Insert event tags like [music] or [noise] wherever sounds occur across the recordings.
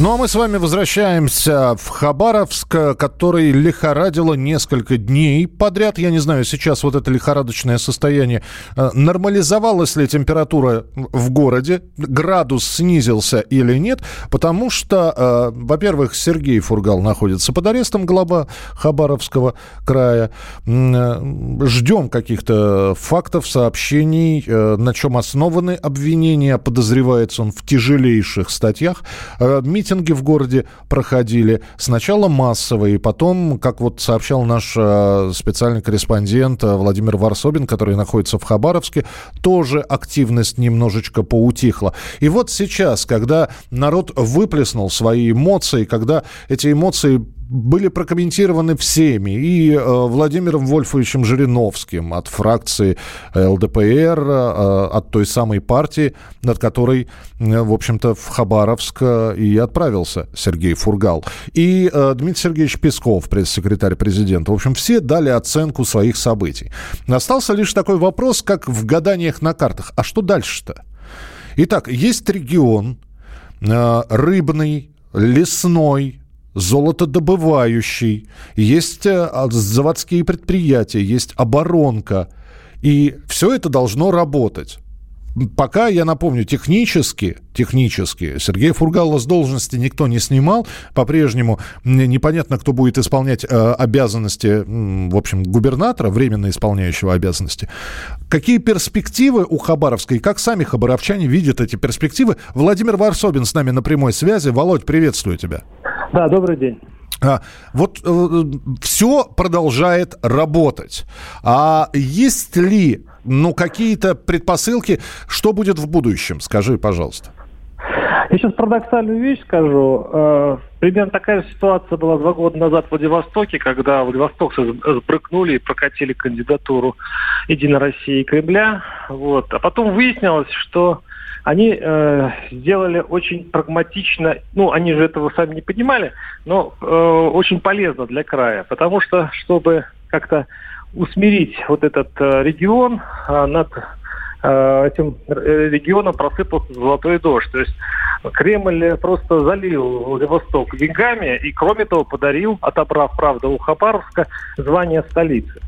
Ну а мы с вами возвращаемся в Хабаровск, который лихорадило несколько дней подряд. Я не знаю, сейчас вот это лихорадочное состояние. Э, нормализовалась ли температура в городе? Градус снизился или нет? Потому что, э, во-первых, Сергей Фургал находится под арестом, глава Хабаровского края. Э, ждем каких-то фактов, сообщений, на чем основаны обвинения. Подозревается он в тяжелейших статьях. Митинги в городе проходили. Сначала массовые, потом, как вот сообщал наш э, специальный корреспондент э, Владимир Варсобин, который находится в Хабаровске, тоже активность немножечко поутихла. И вот сейчас, когда народ выплеснул свои эмоции, когда эти эмоции были прокомментированы всеми. И э, Владимиром Вольфовичем Жириновским от фракции ЛДПР, э, от той самой партии, над которой, э, в общем-то, в Хабаровск э, и отправился Сергей Фургал. И э, Дмитрий Сергеевич Песков, пресс-секретарь президента. В общем, все дали оценку своих событий. Остался лишь такой вопрос, как в гаданиях на картах. А что дальше-то? Итак, есть регион э, рыбный, лесной, золотодобывающий, есть э, заводские предприятия, есть оборонка. И все это должно работать. Пока, я напомню, технически, технически Сергея Фургала с должности никто не снимал. По-прежнему непонятно, кто будет исполнять э, обязанности, в общем, губернатора, временно исполняющего обязанности. Какие перспективы у Хабаровской, как сами хабаровчане видят эти перспективы? Владимир Варсобин с нами на прямой связи. Володь, приветствую тебя. Да, добрый день. А, вот э, все продолжает работать. А есть ли ну, какие-то предпосылки, что будет в будущем? Скажи, пожалуйста. Я сейчас парадоксальную вещь скажу. Э, примерно такая же ситуация была два года назад в Владивостоке, когда Владивостокцы сбрыкнули и прокатили кандидатуру Единой России и Кремля. Вот. А потом выяснилось, что они э, сделали очень прагматично, ну, они же этого сами не понимали, но э, очень полезно для края, потому что, чтобы как-то усмирить вот этот э, регион, э, над э, этим регионом просыпался золотой дождь. То есть Кремль просто залил Владивосток деньгами и, кроме того, подарил, отобрав, правда, у Хабаровска звание столицы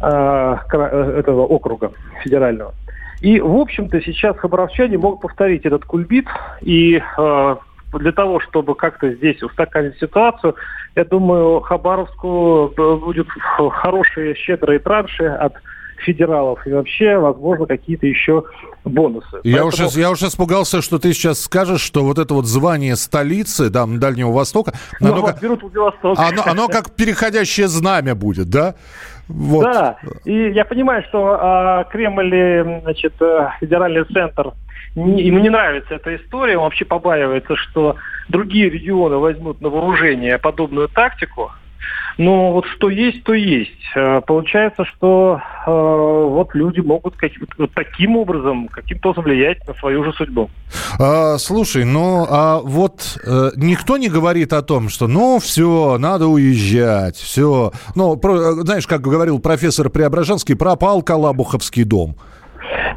э, этого округа федерального. И, в общем-то, сейчас хабаровчане могут повторить этот кульбит. И э, для того, чтобы как-то здесь устаканить ситуацию, я думаю, Хабаровску э, будут хорошие, щедрые транши от федералов и вообще, возможно, какие-то еще бонусы. Я, Поэтому... уже, я уже испугался, что ты сейчас скажешь, что вот это вот звание столицы там, Дальнего Востока... Ну, оно, как, Владивосток. Оно, оно как переходящее знамя будет, да? Вот. Да, и я понимаю, что а, Кремль, значит, э, федеральный центр, не, ему не нравится эта история, он вообще побаивается, что другие регионы возьмут на вооружение подобную тактику, но вот что есть, то есть. Э, получается, что э, вот люди могут как, вот таким образом каким-то образом влиять на свою же судьбу. А, слушай, ну а вот э, никто не говорит о том, что ну все, надо уезжать, все. Ну, про, знаешь, как говорил профессор Преображенский, пропал Калабуховский дом.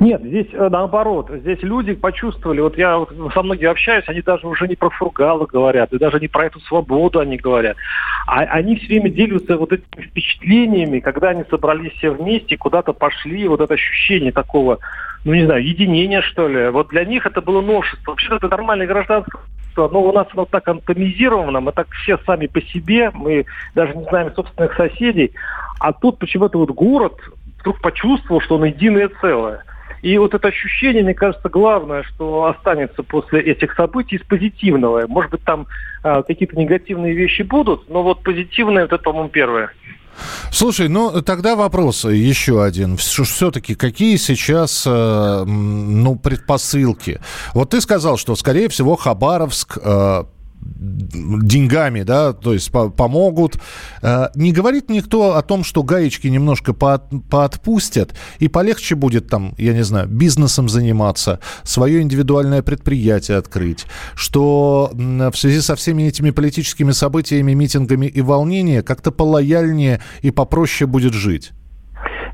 Нет, здесь э, наоборот. Здесь люди почувствовали, вот я вот со многими общаюсь, они даже уже не про фургалы говорят, и даже не про эту свободу они говорят. А они все время делятся вот этими впечатлениями, когда они собрались все вместе, куда-то пошли, вот это ощущение такого, ну не знаю, единения, что ли. Вот для них это было новшество. Вообще это нормальное гражданское но у нас оно так антомизировано, мы так все сами по себе, мы даже не знаем собственных соседей. А тут почему-то вот город вдруг почувствовал, что он единое целое. И вот это ощущение, мне кажется, главное, что останется после этих событий из позитивного. Может быть, там э, какие-то негативные вещи будут, но вот позитивное, вот это, по-моему, первое. Слушай, ну тогда вопрос еще один. Все-таки какие сейчас э, ну, предпосылки? Вот ты сказал, что, скорее всего, Хабаровск э, деньгами, да, то есть по помогут. Э, не говорит никто о том, что гаечки немножко по поотпустят, и полегче будет там, я не знаю, бизнесом заниматься, свое индивидуальное предприятие открыть, что в связи со всеми этими политическими событиями, митингами и волнениями как-то полояльнее и попроще будет жить.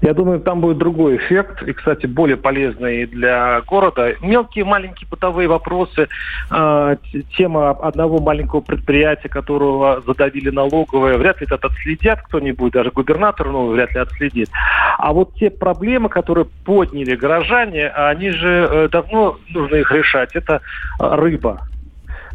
Я думаю, там будет другой эффект, и, кстати, более полезный для города. Мелкие, маленькие бытовые вопросы, э, тема одного маленького предприятия, которого задавили налоговые, вряд ли это отследят кто-нибудь, даже губернатор ну, вряд ли отследит. А вот те проблемы, которые подняли горожане, они же э, давно нужно их решать. Это э, рыба.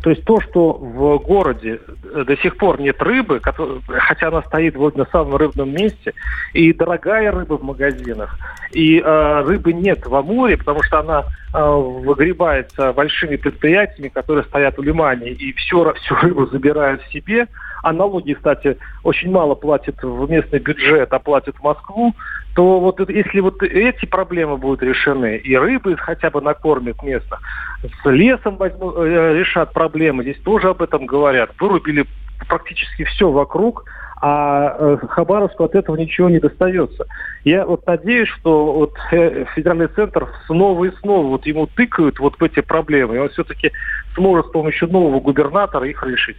То есть то, что в городе э, до сих пор нет рыбы, хотя она стоит вот на самом рыбном месте, и дорогая рыба в магазинах, и э, рыбы нет в Амуре, потому что она э, выгребается большими предприятиями, которые стоят в лимане, и все, всю рыбу забирают себе, а налоги, кстати, очень мало платят в местный бюджет, а платят в Москву, то вот если вот эти проблемы будут решены, и рыбы хотя бы накормят место, с лесом возьму, э, решат проблемы, здесь тоже об этом говорят, вырубили практически все вокруг, а э, Хабаровску от этого ничего не достается. Я вот надеюсь, что вот э, федеральный центр снова и снова вот ему тыкают вот в эти проблемы, и он все-таки сможет с помощью нового губернатора их решить.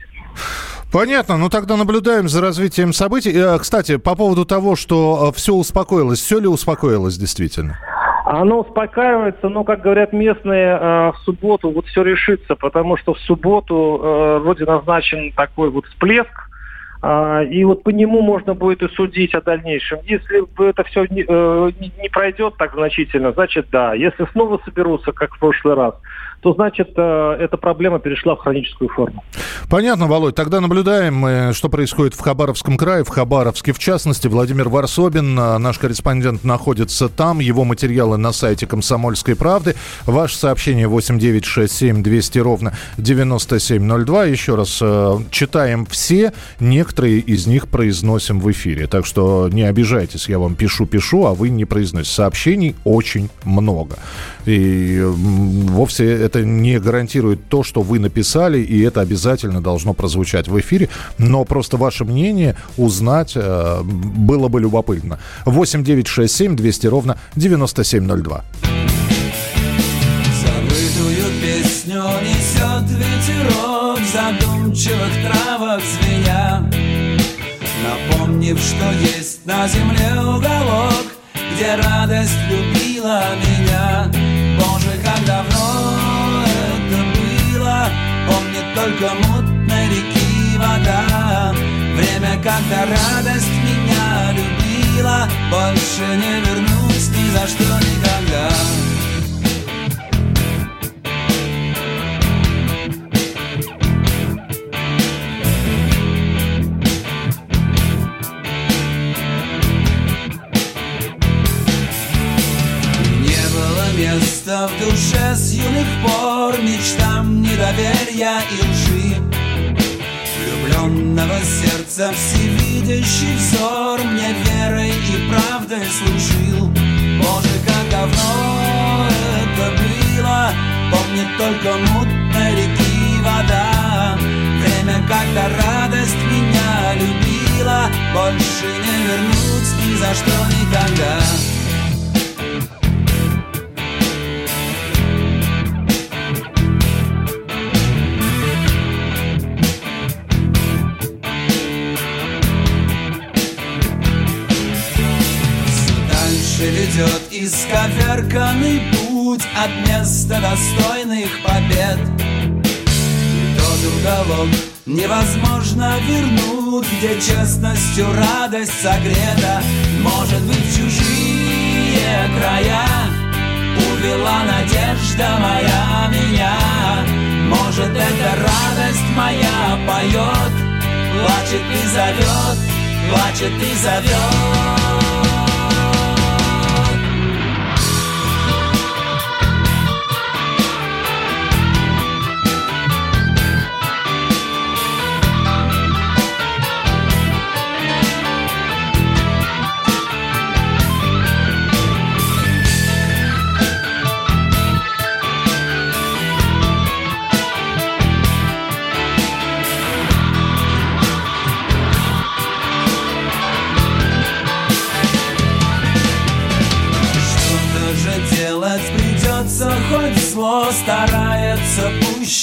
Понятно. Ну тогда наблюдаем за развитием событий. Э, кстати, по поводу того, что э, все успокоилось, все ли успокоилось действительно? Оно успокаивается, но, как говорят местные, э, в субботу вот все решится, потому что в субботу вроде назначен такой вот всплеск, и вот по нему можно будет и судить о дальнейшем. Если это все не, не пройдет так значительно, значит да. Если снова соберутся, как в прошлый раз, то значит э, эта проблема перешла в хроническую форму. Понятно, Володь. Тогда наблюдаем, что происходит в Хабаровском крае, в Хабаровске в частности. Владимир Варсобин, э, наш корреспондент, находится там. Его материалы на сайте «Комсомольской правды». Ваше сообщение 8967 200 ровно 9702. Еще раз э, читаем все. Некоторые из них произносим в эфире. Так что не обижайтесь, я вам пишу-пишу, а вы не произносите. Сообщений очень много. И вовсе это не гарантирует то, что вы написали, и это обязательно должно прозвучать в эфире. Но просто ваше мнение узнать э, было бы любопытно. 8 9 6 7 200 ровно 9702. Забытую песню несет ветерок задумчивых травок звеня Напомнив, что есть на земле уголок Где радость любила меня. Боже, как давно это было Помнит только мутной реки вода. Время, когда радость меня любила Больше не вернусь ни за что никогда Где честностью радость согрета? Может быть чужие края Увела надежда моя меня? Может эта радость моя поет Плачет и зовет, плачет и зовет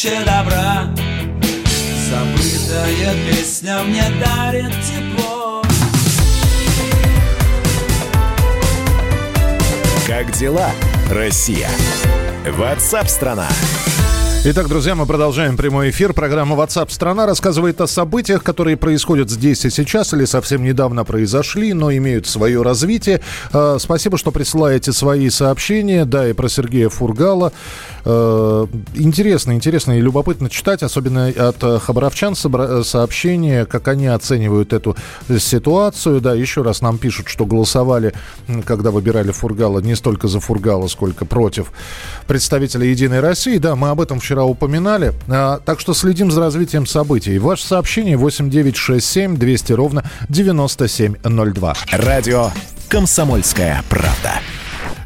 пуще добра Забытая песня мне дарит тепло Как дела, Россия? Ватсап-страна! Итак, друзья, мы продолжаем прямой эфир. Программа WhatsApp страна рассказывает о событиях, которые происходят здесь и сейчас или совсем недавно произошли, но имеют свое развитие. Э, спасибо, что присылаете свои сообщения. Да, и про Сергея Фургала. Э, интересно, интересно и любопытно читать, особенно от хабаровчан сообщения, как они оценивают эту ситуацию. Да, еще раз нам пишут, что голосовали, когда выбирали Фургала, не столько за Фургала, сколько против представителя «Единой России». Да, мы об этом в вчера упоминали. А, так что следим за развитием событий. Ваше сообщение 8967 200 ровно 9702. Радио «Комсомольская правда».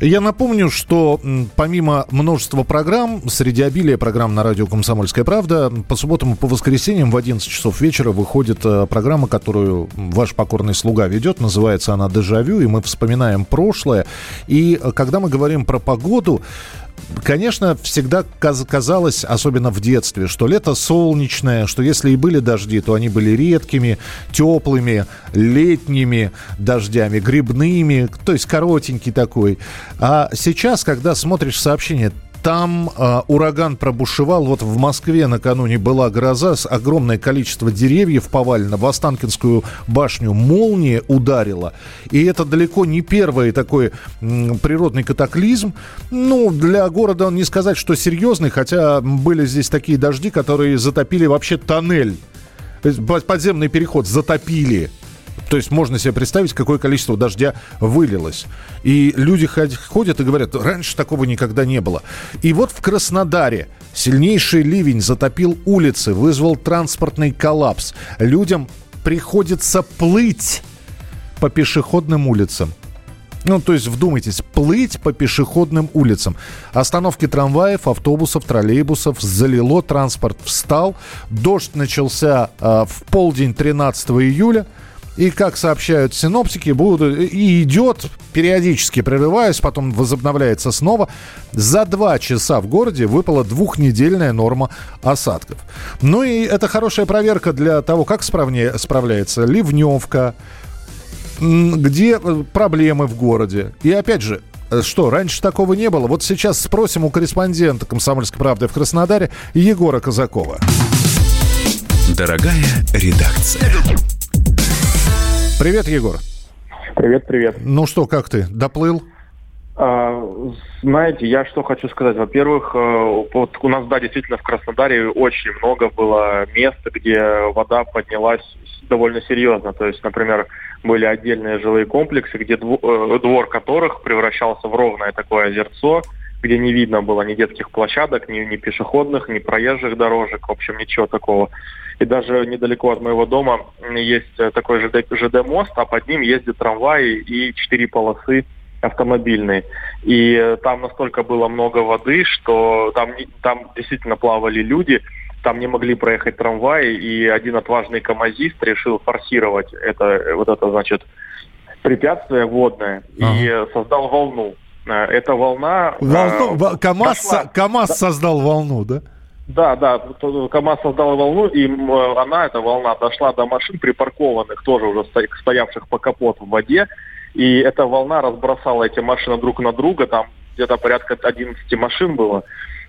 Я напомню, что помимо множества программ, среди обилия программ на радио «Комсомольская правда», по субботам и по воскресеньям в 11 часов вечера выходит э, программа, которую ваш покорный слуга ведет. Называется она «Дежавю», и мы вспоминаем прошлое. И э, когда мы говорим про погоду, Конечно, всегда казалось, особенно в детстве, что лето солнечное, что если и были дожди, то они были редкими, теплыми, летними дождями, грибными, то есть коротенький такой. А сейчас, когда смотришь сообщение, там э, ураган пробушевал. Вот в Москве накануне была гроза, с огромное количество деревьев повалено. В Останкинскую башню молния ударила. И это далеко не первый такой м, природный катаклизм. Ну, для города не сказать, что серьезный, хотя были здесь такие дожди, которые затопили вообще тоннель. Подземный переход затопили. То есть можно себе представить, какое количество дождя вылилось. И люди ходят и говорят, раньше такого никогда не было. И вот в Краснодаре сильнейший ливень затопил улицы, вызвал транспортный коллапс. Людям приходится плыть по пешеходным улицам. Ну, то есть, вдумайтесь, плыть по пешеходным улицам. Остановки трамваев, автобусов, троллейбусов залило, транспорт встал. Дождь начался э, в полдень 13 июля. И, как сообщают синоптики, будут, и идет, периодически прерываясь, потом возобновляется снова. За два часа в городе выпала двухнедельная норма осадков. Ну и это хорошая проверка для того, как справнее, справляется ливневка, где э, проблемы в городе. И опять же, э, что, раньше такого не было? Вот сейчас спросим у корреспондента «Комсомольской правды» в Краснодаре Егора Казакова. Дорогая редакция. Привет, Егор. Привет, привет. Ну что, как ты? Доплыл? А, знаете, я что хочу сказать. Во-первых, э, вот у нас, да, действительно, в Краснодаре очень много было мест, где вода поднялась довольно серьезно. То есть, например, были отдельные жилые комплексы, где э, двор которых превращался в ровное такое озерцо, где не видно было ни детских площадок, ни, ни пешеходных, ни проезжих дорожек, в общем, ничего такого. И даже недалеко от моего дома есть э, такой ЖД, ЖД-мост, а под ним ездят трамваи и четыре полосы автомобильные. И э, там настолько было много воды, что там, там действительно плавали люди, там не могли проехать трамваи, и один отважный камазист решил форсировать это, вот это, значит, препятствие водное ага. и создал волну. Э, эта волна... Волну, э, КАМАЗ, дошла, КАМАЗ да, создал волну, да? Да, да, КАМАЗ создал волну, и она, эта волна, дошла до машин припаркованных, тоже уже стоявших по капоту в воде, и эта волна разбросала эти машины друг на друга, там где-то порядка 11 машин было,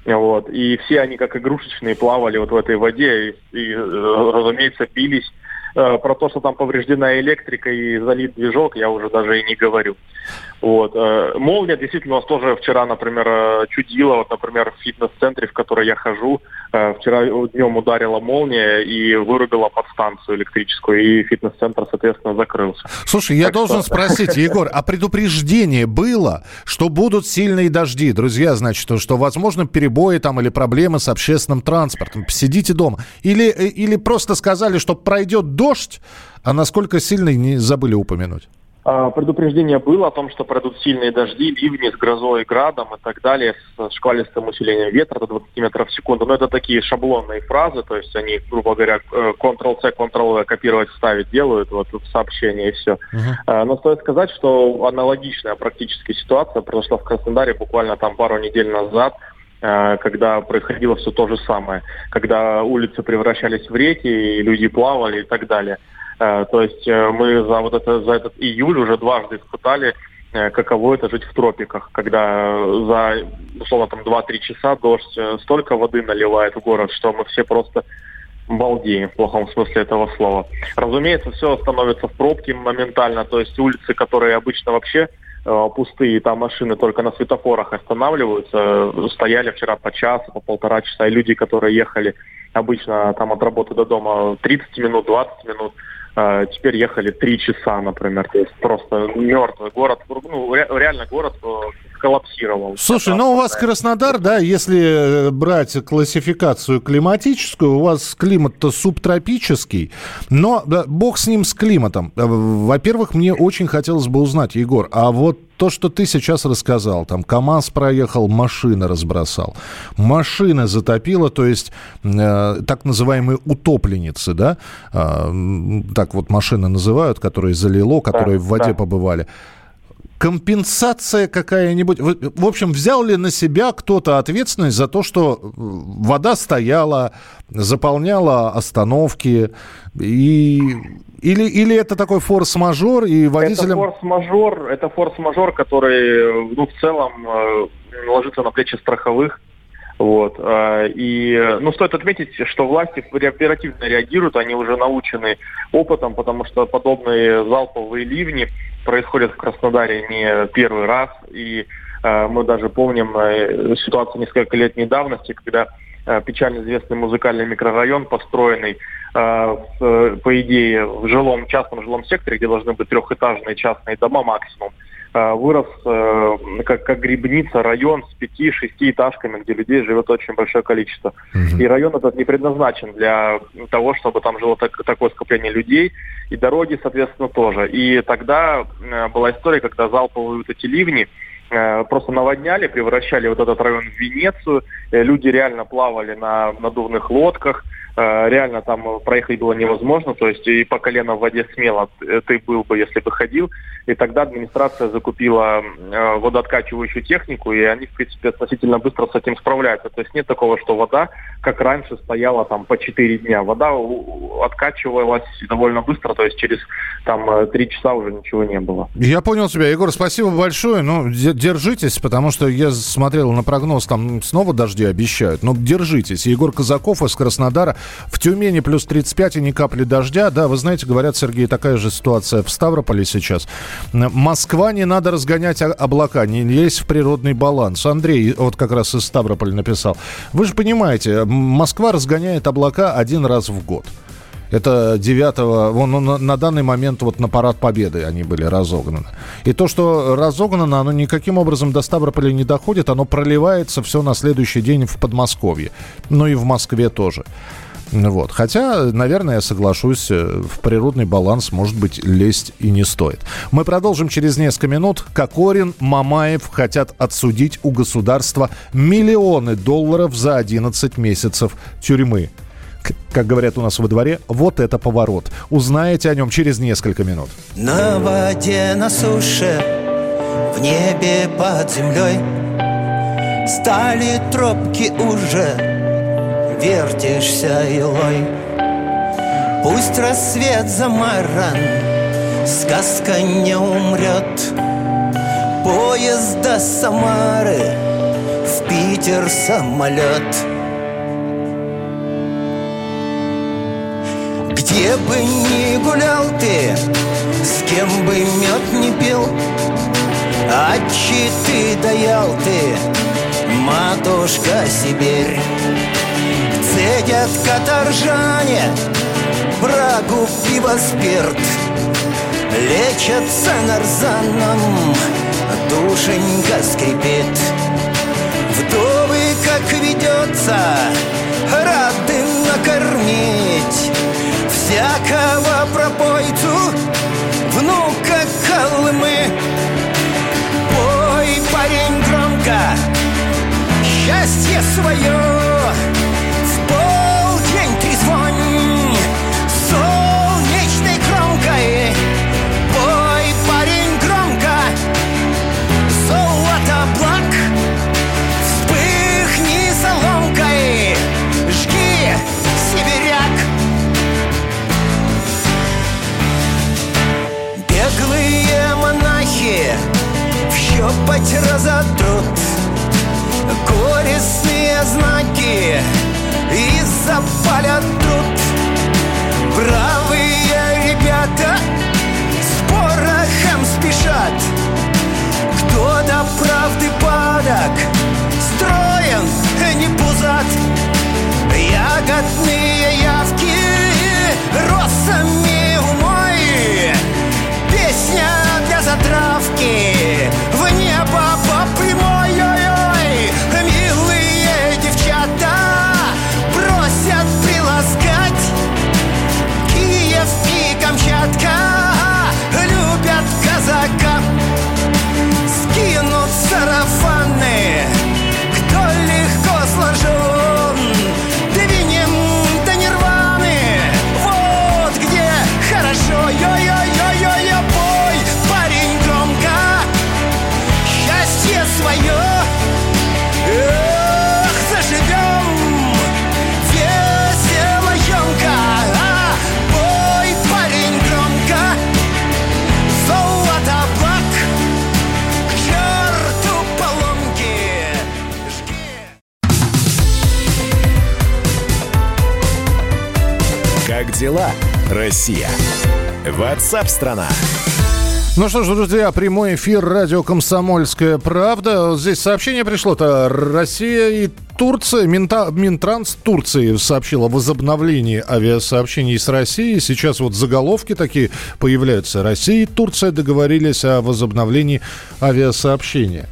вот, и все они как игрушечные плавали вот в этой воде, и, и разумеется, бились Э, про то, что там повреждена электрика и залит движок, я уже даже и не говорю. Вот. Э, молния действительно у нас тоже вчера, например, э, чудила. Вот, например, в фитнес-центре, в который я хожу, вчера днем ударила молния и вырубила подстанцию электрическую, и фитнес-центр, соответственно, закрылся. Слушай, я так должен что... спросить, Егор, а предупреждение было, что будут сильные дожди? Друзья, значит, что, возможно, перебои там или проблемы с общественным транспортом. Сидите дома. Или, или просто сказали, что пройдет дождь, а насколько сильный, не забыли упомянуть? А, предупреждение было о том, что пройдут сильные дожди, ливни с грозой, градом и так далее, с шквалистым усилением ветра до 20 метров в секунду. Но это такие шаблонные фразы, то есть они, грубо говоря, Ctrl-C, Ctrl-V копировать, вставить делают вот в сообщение и все. Uh-huh. Но стоит сказать, что аналогичная практически ситуация произошла в Краснодаре буквально там пару недель назад когда происходило все то же самое, когда улицы превращались в реки, люди плавали и так далее. Э, то есть э, мы за вот это за этот июль уже дважды испытали, э, каково это жить в тропиках, когда за условно там 2-3 часа дождь столько воды наливает в город, что мы все просто балдеем в плохом смысле этого слова. Разумеется, все становится в пробке моментально, то есть улицы, которые обычно вообще пустые, там машины только на светофорах останавливаются, стояли вчера по часу, по полтора часа, и люди, которые ехали обычно там от работы до дома 30 минут, 20 минут, а, теперь ехали три часа, например. То есть просто мертвый город. Ну, реально город э, коллапсировал. Слушай, ну у вас Краснодар, да, если э, брать классификацию климатическую, у вас климат-то субтропический, но да, бог с ним, с климатом. Э, во-первых, мне очень хотелось бы узнать, Егор, а вот то, что ты сейчас рассказал, там КАМАЗ проехал, машина разбросал, машина затопила, то есть э, так называемые утопленницы, да, э, так вот машины называют, которые залило, которые да, в воде да. побывали компенсация какая-нибудь? В общем, взял ли на себя кто-то ответственность за то, что вода стояла, заполняла остановки и или, или это такой форс-мажор, и водителям... Это форс-мажор, это форс-мажор, который, ну, в целом э, ложится на плечи страховых. Вот. Э, и, ну, стоит отметить, что власти оперативно реагируют, они уже научены опытом, потому что подобные залповые ливни происходят в Краснодаре не первый раз. И э, мы даже помним ситуацию несколько лет недавности, когда печально известный музыкальный микрорайон, построенный Э, по идее, в жилом, частном жилом секторе, где должны быть трехэтажные частные дома максимум, э, вырос э, как, как грибница, район с пяти-шести этажками, где людей живет очень большое количество. Угу. И район этот не предназначен для того, чтобы там жило так, такое скопление людей, и дороги, соответственно, тоже. И тогда была история, когда залповые вот эти ливни, просто наводняли, превращали вот этот район в Венецию. Люди реально плавали на надувных лодках, Э, реально там проехать было невозможно, то есть и по колено в воде смело ты был бы, если бы ходил. И тогда администрация закупила э, водооткачивающую технику, и они, в принципе, относительно быстро с этим справляются. То есть нет такого, что вода, как раньше, стояла там по 4 дня. Вода откачивалась довольно быстро, то есть через там 3 часа уже ничего не было. Я понял тебя, Егор, спасибо большое. Ну, держитесь, потому что я смотрел на прогноз, там снова дожди обещают. Но держитесь. Егор Казаков из Краснодара. В Тюмени плюс 35 и ни капли дождя. Да, вы знаете, говорят, Сергей, такая же ситуация в Ставрополе сейчас. Москва не надо разгонять облака, не лезть в природный баланс. Андрей вот как раз из Ставрополя написал. Вы же понимаете, Москва разгоняет облака один раз в год. Это 9 вон, ну, на, данный момент вот на парад Победы они были разогнаны. И то, что разогнано, оно никаким образом до Ставрополя не доходит, оно проливается все на следующий день в Подмосковье. Ну и в Москве тоже. Вот. Хотя, наверное, я соглашусь, э, в природный баланс, может быть, лезть и не стоит. Мы продолжим через несколько минут. Кокорин, Мамаев хотят отсудить у государства миллионы долларов за 11 месяцев тюрьмы. Как говорят у нас во дворе, вот это поворот. Узнаете о нем через несколько минут. На воде, на суше, в небе под землей Стали тропки уже вертишься, илой Пусть рассвет замаран, сказка не умрет Поезд до Самары, в Питер самолет Где бы ни гулял ты, с кем бы мед не пил А ты даял ты, матушка Сибирь. Цедят каторжане Брагу, пиво, спирт Лечатся нарзаном Душенька скрипит. Вдовы, как ведется Рады накормить всякого пробойцу, внука холмы. Пой, парень, громко, счастье свое. Дела, Россия? Ватсап-страна! Ну что ж, друзья, прямой эфир радио «Комсомольская правда». Здесь сообщение пришло-то. Россия и Турция, Минта, Минтранс Турции сообщил о возобновлении авиасообщений с Россией. Сейчас вот заголовки такие появляются. Россия и Турция договорились о возобновлении авиасообщения.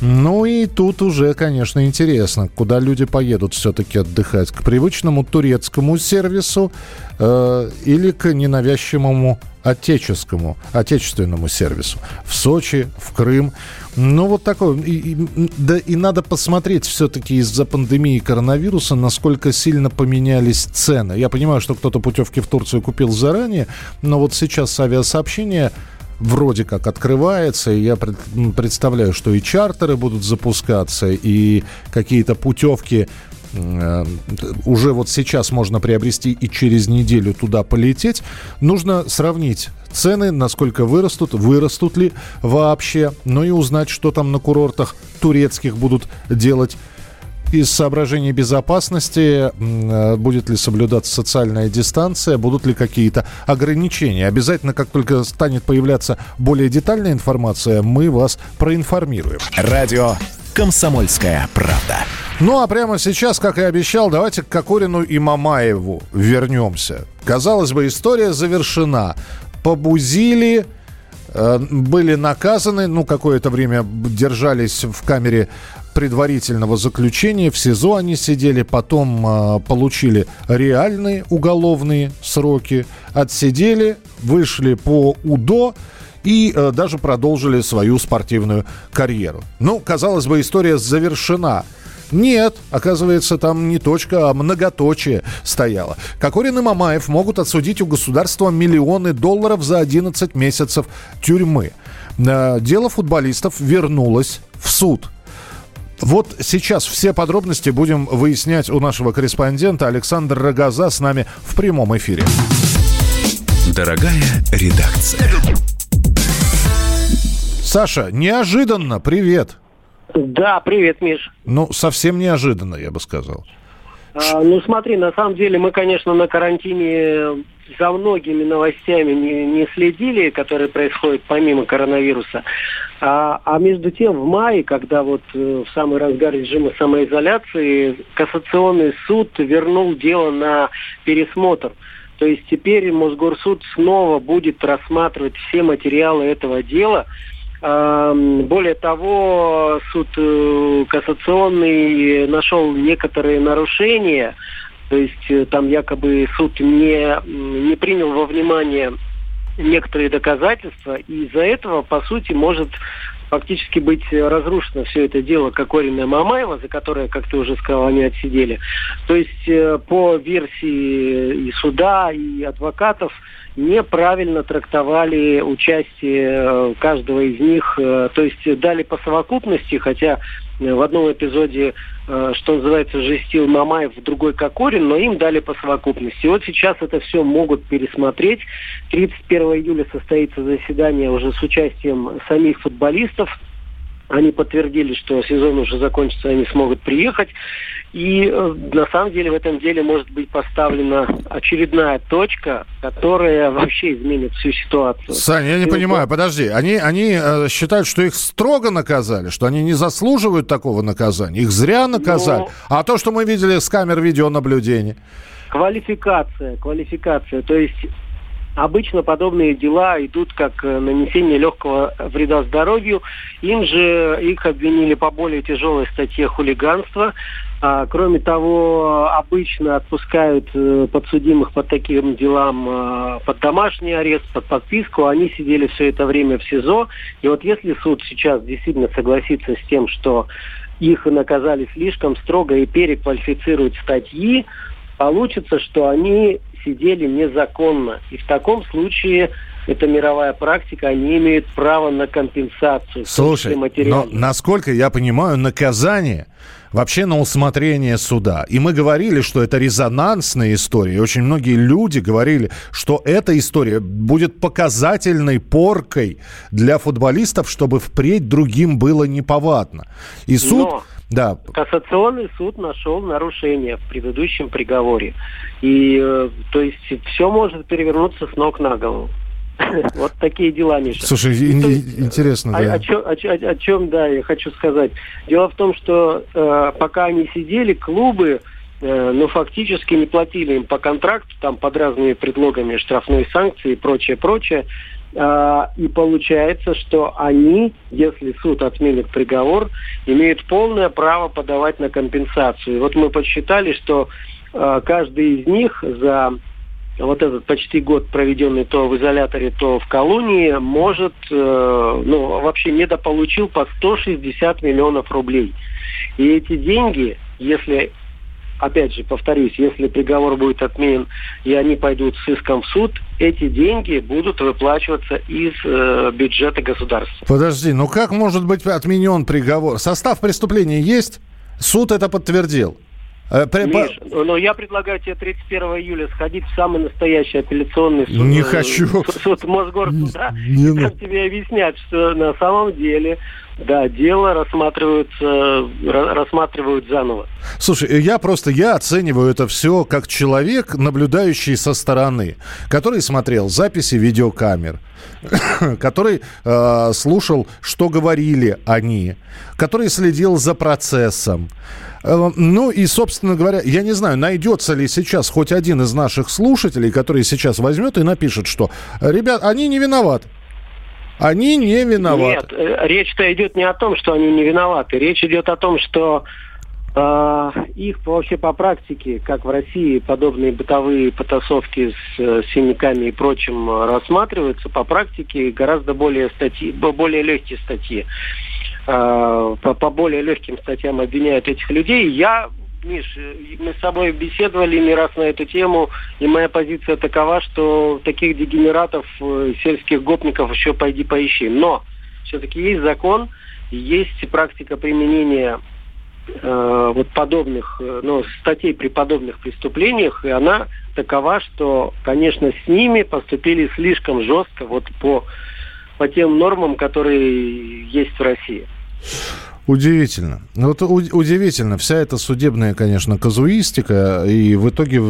Ну и тут уже, конечно, интересно, куда люди поедут все-таки отдыхать. К привычному турецкому сервису э, или к ненавязчивому отеческому, отечественному сервису. В Сочи, в Крым. Ну, вот такое. И, и- да и надо посмотреть все-таки из-за пандемии коронавируса, насколько сильно поменялись цены. Я понимаю, что кто-то путевки в Турцию купил заранее, но вот сейчас авиасообщение вроде как открывается, и я м, представляю, что и чартеры будут запускаться, и какие-то путевки э, уже вот сейчас можно приобрести и через неделю туда полететь. Нужно сравнить цены, насколько вырастут, вырастут ли вообще, ну и узнать, что там на курортах турецких будут делать из соображений безопасности, э, будет ли соблюдаться социальная дистанция, будут ли какие-то ограничения. Обязательно, как только станет появляться более детальная информация, мы вас проинформируем. Радио «Комсомольская правда». Ну а прямо сейчас, как и обещал, давайте к Кокорину и Мамаеву вернемся. Казалось бы, история завершена. Побузили, были наказаны, ну, какое-то время держались в камере предварительного заключения, в СИЗО они сидели, потом э, получили реальные уголовные сроки, отсидели, вышли по УДО и э, даже продолжили свою спортивную карьеру. Ну, казалось бы, история завершена. Нет, оказывается, там не точка, а многоточие стояло. Кокорин и Мамаев могут отсудить у государства миллионы долларов за 11 месяцев тюрьмы. Э, Дело футболистов вернулось в суд. Вот сейчас все подробности будем выяснять у нашего корреспондента Александра Рогоза с нами в прямом эфире. Дорогая редакция. Саша, неожиданно, привет. Да, привет, Миш. Ну, совсем неожиданно, я бы сказал. А, ну смотри, на самом деле мы, конечно, на карантине за многими новостями не, не следили, которые происходят помимо коронавируса. А, а между тем в мае, когда вот э, в самый разгар режима самоизоляции, Кассационный суд вернул дело на пересмотр. То есть теперь Мосгорсуд снова будет рассматривать все материалы этого дела. Более того, суд э, кассационный нашел некоторые нарушения, то есть э, там якобы суд не, не принял во внимание некоторые доказательства, и из-за этого, по сути, может фактически быть разрушено все это дело Кокорина Мамаева, за которое, как ты уже сказал, они отсидели. То есть э, по версии и суда, и адвокатов, неправильно трактовали участие э, каждого из них, э, то есть дали по совокупности, хотя в одном эпизоде, что называется, жестил Мамаев, в другой Кокорин, но им дали по совокупности. Вот сейчас это все могут пересмотреть. 31 июля состоится заседание уже с участием самих футболистов, они подтвердили, что сезон уже закончится, они смогут приехать. И э, на самом деле в этом деле может быть поставлена очередная точка, которая вообще изменит всю ситуацию. Саня, я не И понимаю, вот- подожди. Они, они э, считают, что их строго наказали, что они не заслуживают такого наказания. Их зря наказали. Ну- А то, что мы видели с камер видеонаблюдения. Квалификация, квалификация. То есть обычно подобные дела идут как э, нанесение легкого вреда здоровью. Им же их обвинили по более тяжелой статье хулиганства. А, кроме того, обычно отпускают э, подсудимых по таким делам э, под домашний арест, под подписку. Они сидели все это время в СИЗО. И вот если суд сейчас действительно согласится с тем, что их наказали слишком строго и переквалифицируют статьи, получится, что они сидели незаконно. И в таком случае, это мировая практика, они имеют право на компенсацию. Слушай, но насколько я понимаю, наказание вообще на усмотрение суда. И мы говорили, что это резонансная история. Очень многие люди говорили, что эта история будет показательной поркой для футболистов, чтобы впредь другим было неповадно. И суд... Но- Да, Кассационный суд нашел нарушение в предыдущем приговоре. И, э, то есть, все может перевернуться с ног на голову. [laughs] Вот такие дела, Миша. слушай, то есть, интересно, О, да. о чё- о о- о чем, да, я хочу сказать. Дело в том, что э, пока они сидели, клубы, э, ну, фактически не платили им по контракту, там, под разными предлогами штрафной санкции и прочее, прочее. А, и получается, что они, если суд отменит приговор, имеют полное право подавать на компенсацию. И вот мы подсчитали, что э, каждый из них за вот этот почти год, проведенный то в изоляторе, то в колонии, может, э, ну, вообще недополучил по 160 миллионов рублей. И эти деньги, если, опять же, повторюсь, если приговор будет отменен и они пойдут с иском в суд, эти деньги будут выплачиваться из э, бюджета государства. Подожди, ну как может быть отменен приговор? Состав преступления есть? Суд это подтвердил. Э, при- Миш, но я предлагаю тебе 31 июля сходить в самый настоящий апелляционный суд. Не э, хочу. Суд, суд Мосгорсуда. Не ну- там тебе объяснят, что на самом деле, да, дело рассматривается, ра- рассматривают заново. Слушай, я просто, я оцениваю это все как человек, наблюдающий со стороны, который смотрел записи видеокамер, [coughs] который э, слушал, что говорили они, который следил за процессом. Э, Ну и, собственно говоря, я не знаю, найдется ли сейчас хоть один из наших слушателей, который сейчас возьмет и напишет, что, ребят, они не виноваты. Они не виноваты. Нет, э, речь-то идет не о том, что они не виноваты. Речь идет о том, что э, их вообще по практике, как в России, подобные бытовые потасовки с э, синяками и прочим э, рассматриваются по практике гораздо более статьи, бо- более легкие статьи. Э, по, по более легким статьям обвиняют этих людей. Я Миш, э, мы с собой беседовали не раз на эту тему, и моя позиция такова, что таких дегенератов, э, сельских гопников еще пойди поищи. Но все-таки есть закон, есть практика применения э, вот подобных, э, ну, статей при подобных преступлениях, и она такова, что, конечно, с ними поступили слишком жестко вот по, по тем нормам, которые есть в России. Удивительно. Ну, Вот удивительно. Вся эта судебная, конечно, казуистика. И в итоге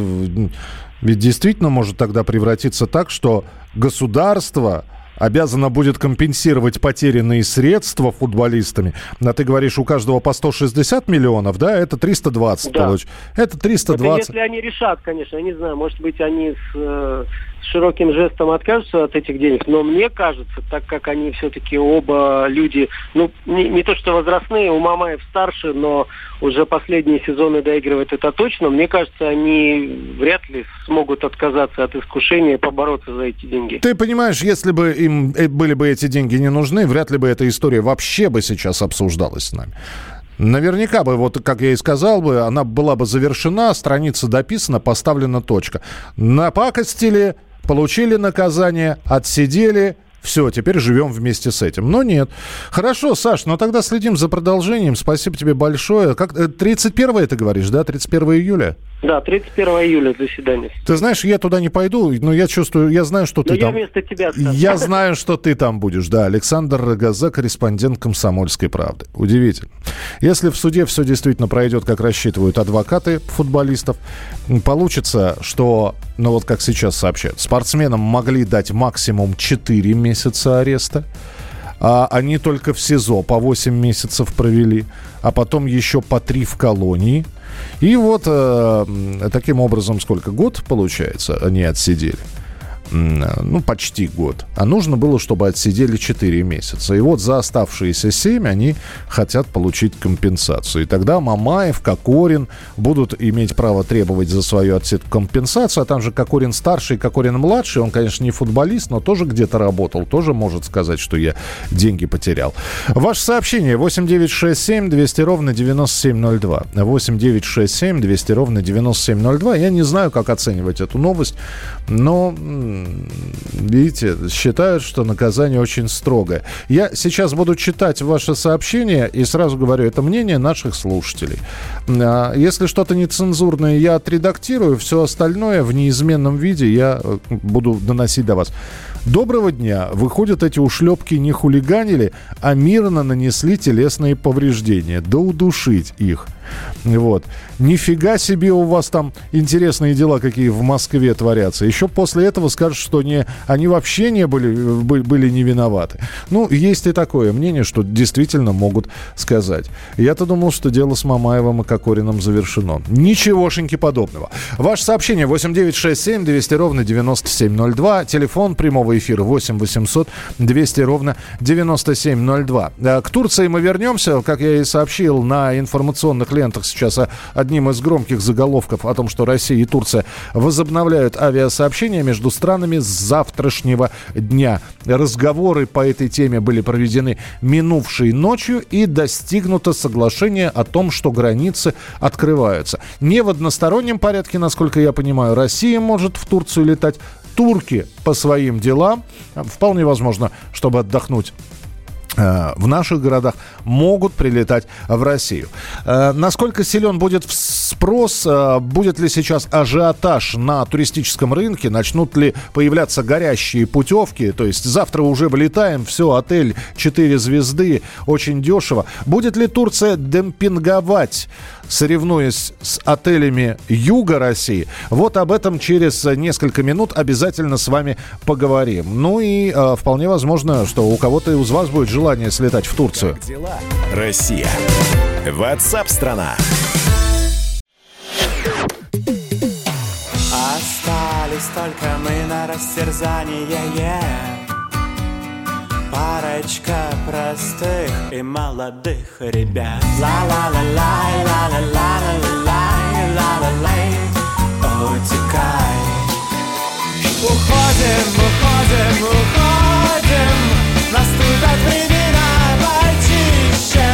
ведь действительно может тогда превратиться так, что государство обязано будет компенсировать потерянные средства футболистами. А ты говоришь, у каждого по 160 миллионов, да? Это 320 Да. получ- Это Это 320. если они решат, конечно, я не знаю, может быть, они с, э, широким жестом откажутся от этих денег, но мне кажется, так как они все-таки оба люди, ну, не, не то что возрастные, у Мамаев старше, но уже последние сезоны доигрывает это точно, мне кажется, они вряд ли смогут отказаться от искушения побороться за эти деньги. Ты понимаешь, если бы им э, были бы эти деньги не нужны, вряд ли бы эта история вообще бы сейчас обсуждалась с нами. Наверняка бы, вот как я и сказал бы, она была бы завершена, страница дописана, поставлена точка. Напакостили, получили наказание, отсидели, все, теперь живем вместе с этим. Но нет. Хорошо, Саш, но тогда следим за продолжением. Спасибо тебе большое. Как 31 э, ты говоришь, да? 31 июля? Да, 31 июля заседание. Ты знаешь, я туда не пойду, но я чувствую, я знаю, что но ты я там. вместо тебя, Стас. Я знаю, что ты там будешь, да. Alexander Рогоза, корреспондент «Комсомольской правды». Удивительно. Если в суде все действительно пройдет, как рассчитывают адвокаты футболистов, получится, что, ну вот как сейчас сообщают, спортсменам могли дать максимум 4 месяца ареста, а они только в СИЗО по 8 месяцев провели, а потом еще по 3 в колонии. И вот э, таким образом сколько? Год, получается, они отсидели ну, почти год. А нужно было, чтобы отсидели 4 месяца. И вот за оставшиеся 7 они хотят получить компенсацию. И тогда Мамаев, Кокорин будут иметь право требовать за свою отсидку компенсацию. А там же Кокорин старший, Кокорин младший. Он, конечно, не футболист, но тоже где-то работал. Тоже может сказать, что я деньги потерял. Ваше сообщение 8967 200 ровно 9702. 8967 200 ровно 9702. Я не знаю, как оценивать эту новость, но видите, считают, что наказание очень строгое. Я сейчас буду читать ваше сообщение и сразу говорю, это мнение наших слушателей. А, если что-то нецензурное я отредактирую, все остальное в неизменном виде я э, буду доносить до вас. Доброго дня. Выходят, эти ушлепки не хулиганили, а мирно нанесли телесные повреждения. Да удушить их. Вот. Нифига себе у вас там интересные дела, какие в Москве творятся. Еще после этого скажут, что не, они вообще не были, были не виноваты. Ну, есть и такое мнение, что действительно могут сказать. Я-то думал, что дело с Мамаевым и Кокориным завершено. Ничегошеньки подобного. Ваше сообщение 8967 200 ровно 9702. Телефон прямого эфира 8 800 200 ровно 9702. Э, к Турции мы вернемся, как я и сообщил, на информационных лентах сейчас одним из громких заголовков о том, что Россия и Турция возобновляют авиасообщения между странами с завтрашнего дня. Разговоры по этой теме были проведены минувшей ночью и достигнуто соглашение о том, что границы открываются. Не в одностороннем порядке, насколько я понимаю, Россия может в Турцию летать, турки по своим делам. Вполне возможно, чтобы отдохнуть в наших городах могут прилетать в Россию. Э, насколько силен будет спрос, э, будет ли сейчас ажиотаж на туристическом рынке, начнут ли появляться горящие путевки, то есть завтра уже вылетаем, все, отель 4 звезды, очень дешево. Будет ли Турция демпинговать соревнуясь с отелями Юга России. Вот об этом через несколько минут обязательно с вами поговорим. Ну и э, вполне возможно, что у кого-то из вас будет желание слетать в Турцию. Как дела? Россия. Ватсап-страна! Остались только мы на растерзание yeah. Парочка простых и молодых ребят. Ла-ла-ла-лай, ла-ла-ла-ла-ла-лай, ла-ла-лай. Утекай. Уходим, уходим, уходим. Наступят времена почище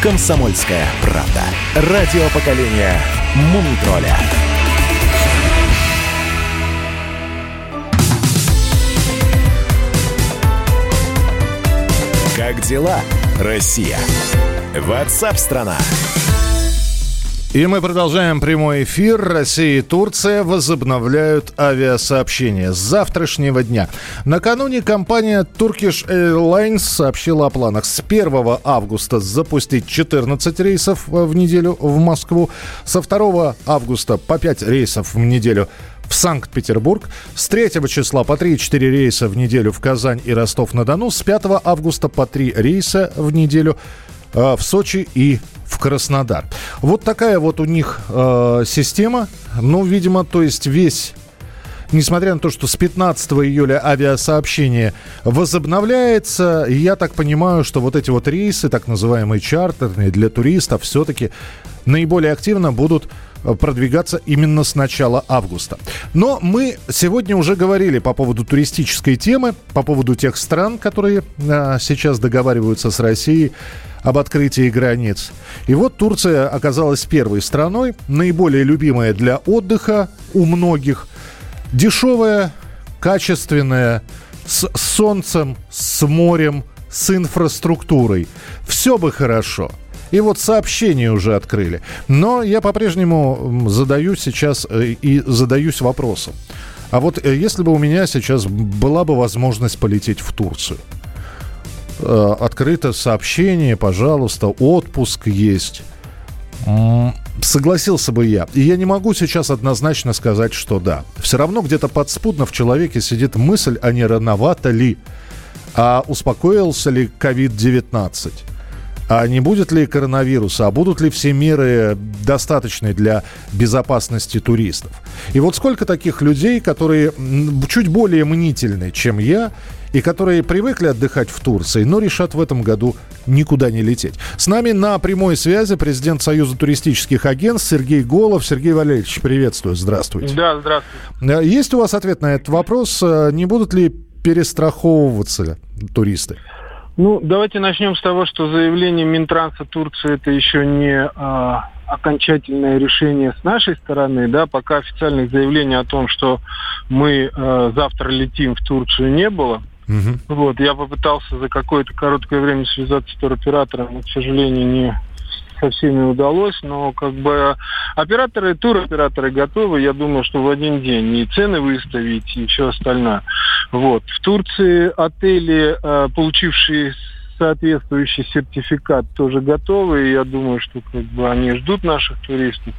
Комсомольская правда. Радио поколения Мумитроля. Как дела, Россия? Ватсап-страна! И мы продолжаем прямой эфир. Россия и Турция возобновляют авиасообщение с завтрашнего дня. Накануне компания Turkish Airlines сообщила о планах с 1 августа запустить 14 рейсов в неделю в Москву, со 2 августа по 5 рейсов в неделю в Санкт-Петербург. С 3 числа по 3-4 рейса в неделю в Казань и Ростов-на-Дону. С 5 августа по 3 рейса в неделю э, в Сочи и в Краснодар. Вот такая вот у них э, система. Ну, видимо, то есть весь несмотря на то, что с 15 июля авиасообщение возобновляется, я так понимаю, что вот эти вот рейсы, так называемые чартерные для туристов, все-таки наиболее активно будут э, продвигаться именно с начала августа. Но мы сегодня уже говорили по поводу туристической темы, по поводу тех стран, которые а, сейчас договариваются с Россией об открытии границ. И вот Турция оказалась первой страной, наиболее любимая для отдыха у многих, дешевая, качественная, с солнцем, с морем, с инфраструктурой. Все бы хорошо. И вот сообщения уже открыли. Но я по-прежнему задаюсь сейчас э, и задаюсь вопросом. А вот э, если бы у меня сейчас была бы возможность полететь в Турцию, Э, открыто сообщение, пожалуйста, отпуск есть. Согласился бы я. И я не могу сейчас однозначно сказать, что да. Все равно где-то подспудно в человеке сидит мысль, а не рановато ли, а успокоился ли COVID-19 а не будет ли коронавируса, а будут ли все меры достаточны для безопасности туристов. И вот сколько таких людей, которые чуть более мнительны, чем я, и которые привыкли отдыхать в Турции, но решат в этом году никуда не лететь. С нами на прямой связи президент Союза туристических агентств Сергей Голов. Сергей Валерьевич, приветствую, здравствуйте. Да, здравствуйте. Э, есть у вас ответ на этот вопрос? Э, не будут ли перестраховываться туристы? Ну, давайте начнем с того, что заявление Минтранса Турции это еще не а, окончательное решение с нашей стороны, да, пока официальных заявлений о том, что мы а, завтра летим в Турцию, не было. Угу. Вот, я попытался за какое-то короткое время связаться с туроператором, но, к сожалению, не со всеми удалось, но как бы операторы, туроператоры готовы, я думаю, что в один день и цены выставить, и все остальное. Вот. В Турции отели, э, получившие соответствующий сертификат тоже готовы, и я думаю, что как бы они ждут наших туристов.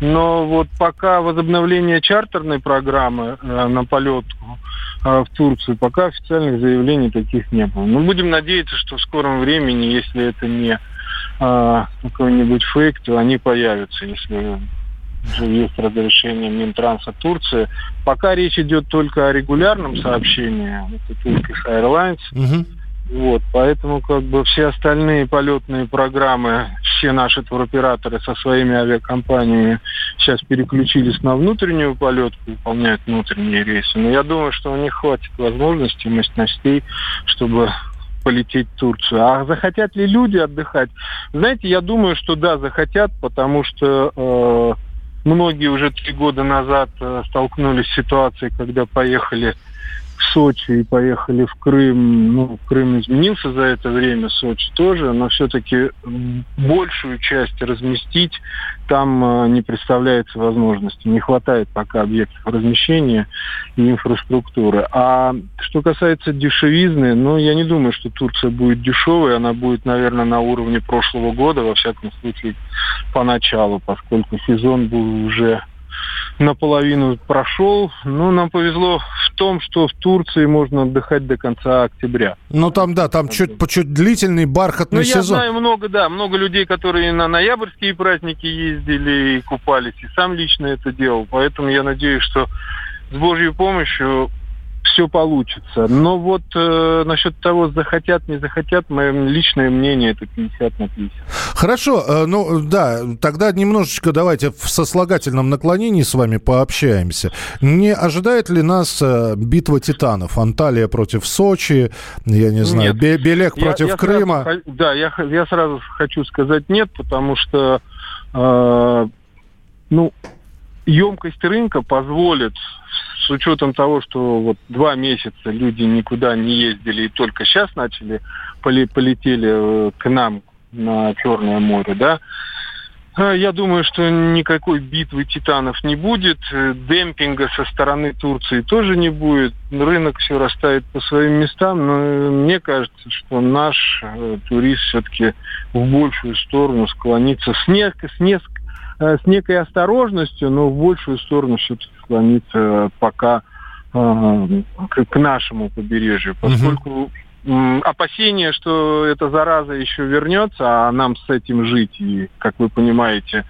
Но вот пока возобновление чартерной программы э, на полет э, в Турцию, пока официальных заявлений таких не было. Но будем надеяться, что в скором времени, если это не э, какой-нибудь фейк, то они появятся, если уже есть разрешение Минтранса Турции. Пока речь идет только о регулярном сообщении, это Turkish Airlines. Угу. Вот, поэтому как бы все остальные полетные программы, все наши туроператоры со своими авиакомпаниями сейчас переключились на внутреннюю полетку, выполняют внутренние рейсы. Но я думаю, что у них хватит возможностей, мощностей, чтобы полететь в Турцию. А захотят ли люди отдыхать? Знаете, я думаю, что да, захотят, потому что э, многие уже три года назад э, столкнулись с ситуацией, когда поехали в Сочи и поехали в Крым. Ну, Крым изменился за это время, Сочи тоже, но все-таки большую часть разместить там э, не представляется возможности. Не хватает пока объектов размещения и инфраструктуры. А что касается дешевизны, ну, я не думаю, что Турция будет дешевой. Она будет, наверное, на уровне прошлого года, во всяком случае, поначалу, поскольку сезон был уже наполовину прошел. Но нам повезло в том, что в Турции можно отдыхать до конца октября. Ну там, да, там чуть, чуть длительный бархатный ну, сезон. я знаю много, да, много людей, которые на ноябрьские праздники ездили и купались, и сам лично это делал. Поэтому я надеюсь, что с Божьей помощью все получится. Но вот э, насчет того, захотят, не захотят, мое личное мнение это 50 на 50. Хорошо, э, ну да, тогда немножечко давайте в сослагательном наклонении с вами пообщаемся. Не ожидает ли нас э, битва титанов? Анталия против Сочи, я не знаю, нет. Белек против я Крыма? Сразу, да, я, я сразу хочу сказать нет, потому что э, ну, емкость рынка позволит с учетом того, что вот два месяца люди никуда не ездили и только сейчас начали, полетели э, к нам на Черное море, да, а, я думаю, что никакой битвы титанов не будет, э, демпинга со стороны Турции тоже не будет, рынок все расставит по своим местам, но мне кажется, что наш э, турист все-таки в большую сторону склонится с, не, с, не, с некой осторожностью, но в большую сторону все-таки склониться пока э, к, нашему побережью, поскольку опасения, что эта зараза еще вернется, а нам с этим жить, и, как вы понимаете,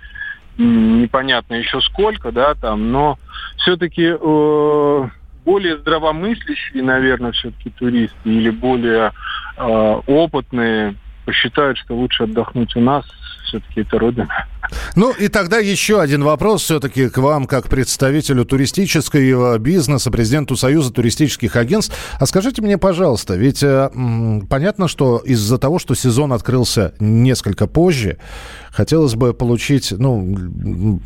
непонятно еще сколько, да, там, но все-таки э, более здравомыслящие, наверное, все-таки туристы или более э, опытные посчитают, что лучше отдохнуть у нас, все-таки это родина. Ну и тогда еще один вопрос все-таки к вам, как представителю туристического бизнеса, президенту Союза туристических агентств. А скажите мне, пожалуйста, ведь э, понятно, что из-за того, что сезон открылся несколько позже, хотелось бы получить, ну,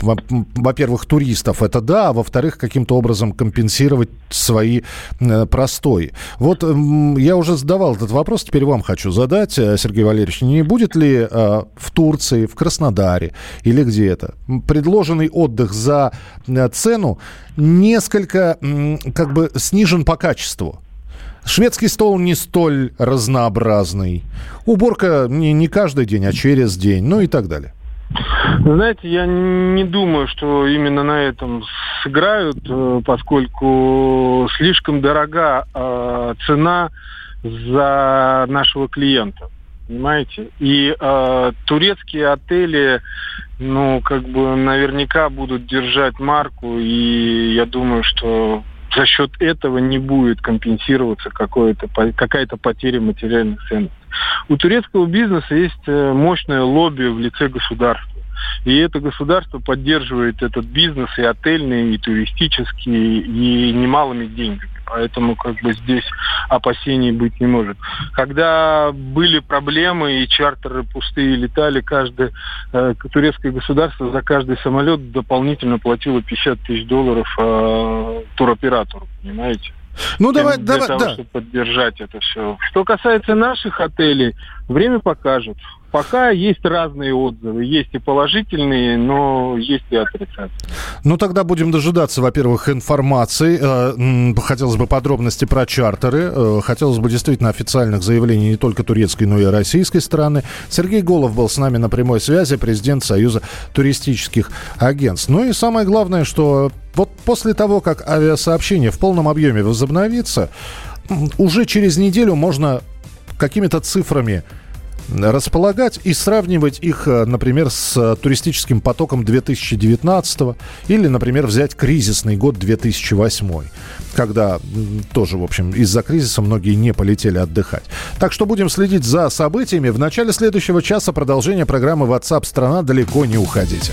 во-первых, туристов, это да, а во-вторых, каким-то образом компенсировать свои э, простои. Вот э, я уже задавал этот вопрос, теперь вам хочу задать, Сергей Валерьевич, не будет ли в Турции, в Краснодаре или где это предложенный отдых за э, цену несколько как бы снижен по качеству? Шведский стол не столь разнообразный. Уборка не, не каждый день, а через день, ну и так далее. Знаете, я не думаю, что именно на этом сыграют, э, поскольку слишком дорога э, цена за нашего клиента. Понимаете? И э, турецкие отели, ну, как бы наверняка будут держать марку, и я думаю, что за счет этого не будет компенсироваться какая-то потеря материальных ценностей. У турецкого бизнеса есть э, мощное лобби в лице государства. И это государство поддерживает этот бизнес и отельный, и туристический, и немалыми деньгами. Поэтому как бы здесь опасений быть не может. Когда были проблемы и чартеры пустые летали, каждое э, турецкое государство за каждый самолет дополнительно платило 50 тысяч долларов э, туроператору, понимаете? Ну, давай, для давай, того, да. чтобы поддержать это все. Что касается наших отелей, время покажет. Пока есть разные отзывы. Есть и положительные, но есть и отрицательные. Ну, тогда будем дожидаться, во-первых, информации. Э, хотелось бы подробности про чартеры. Э, хотелось бы действительно официальных заявлений не только турецкой, но и российской стороны. Сергей Голов был с нами на прямой связи, президент Союза туристических агентств. Ну и самое главное, что вот после того, как авиасообщение в полном объеме возобновится, уже через неделю можно какими-то цифрами располагать и сравнивать их, э, например, с э, туристическим потоком 2019 или, например, взять кризисный год 2008, когда тоже, в общем, из-за кризиса многие не полетели отдыхать. Так что будем следить за событиями. В начале следующего часа продолжение программы WhatsApp страна далеко не уходите.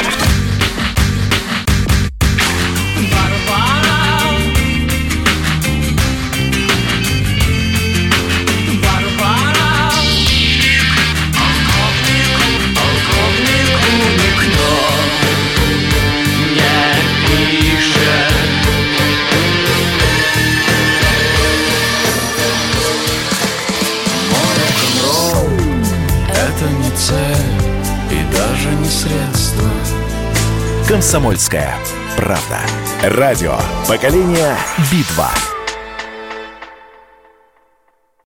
«Комсомольская правда». Радио «Поколение Битва».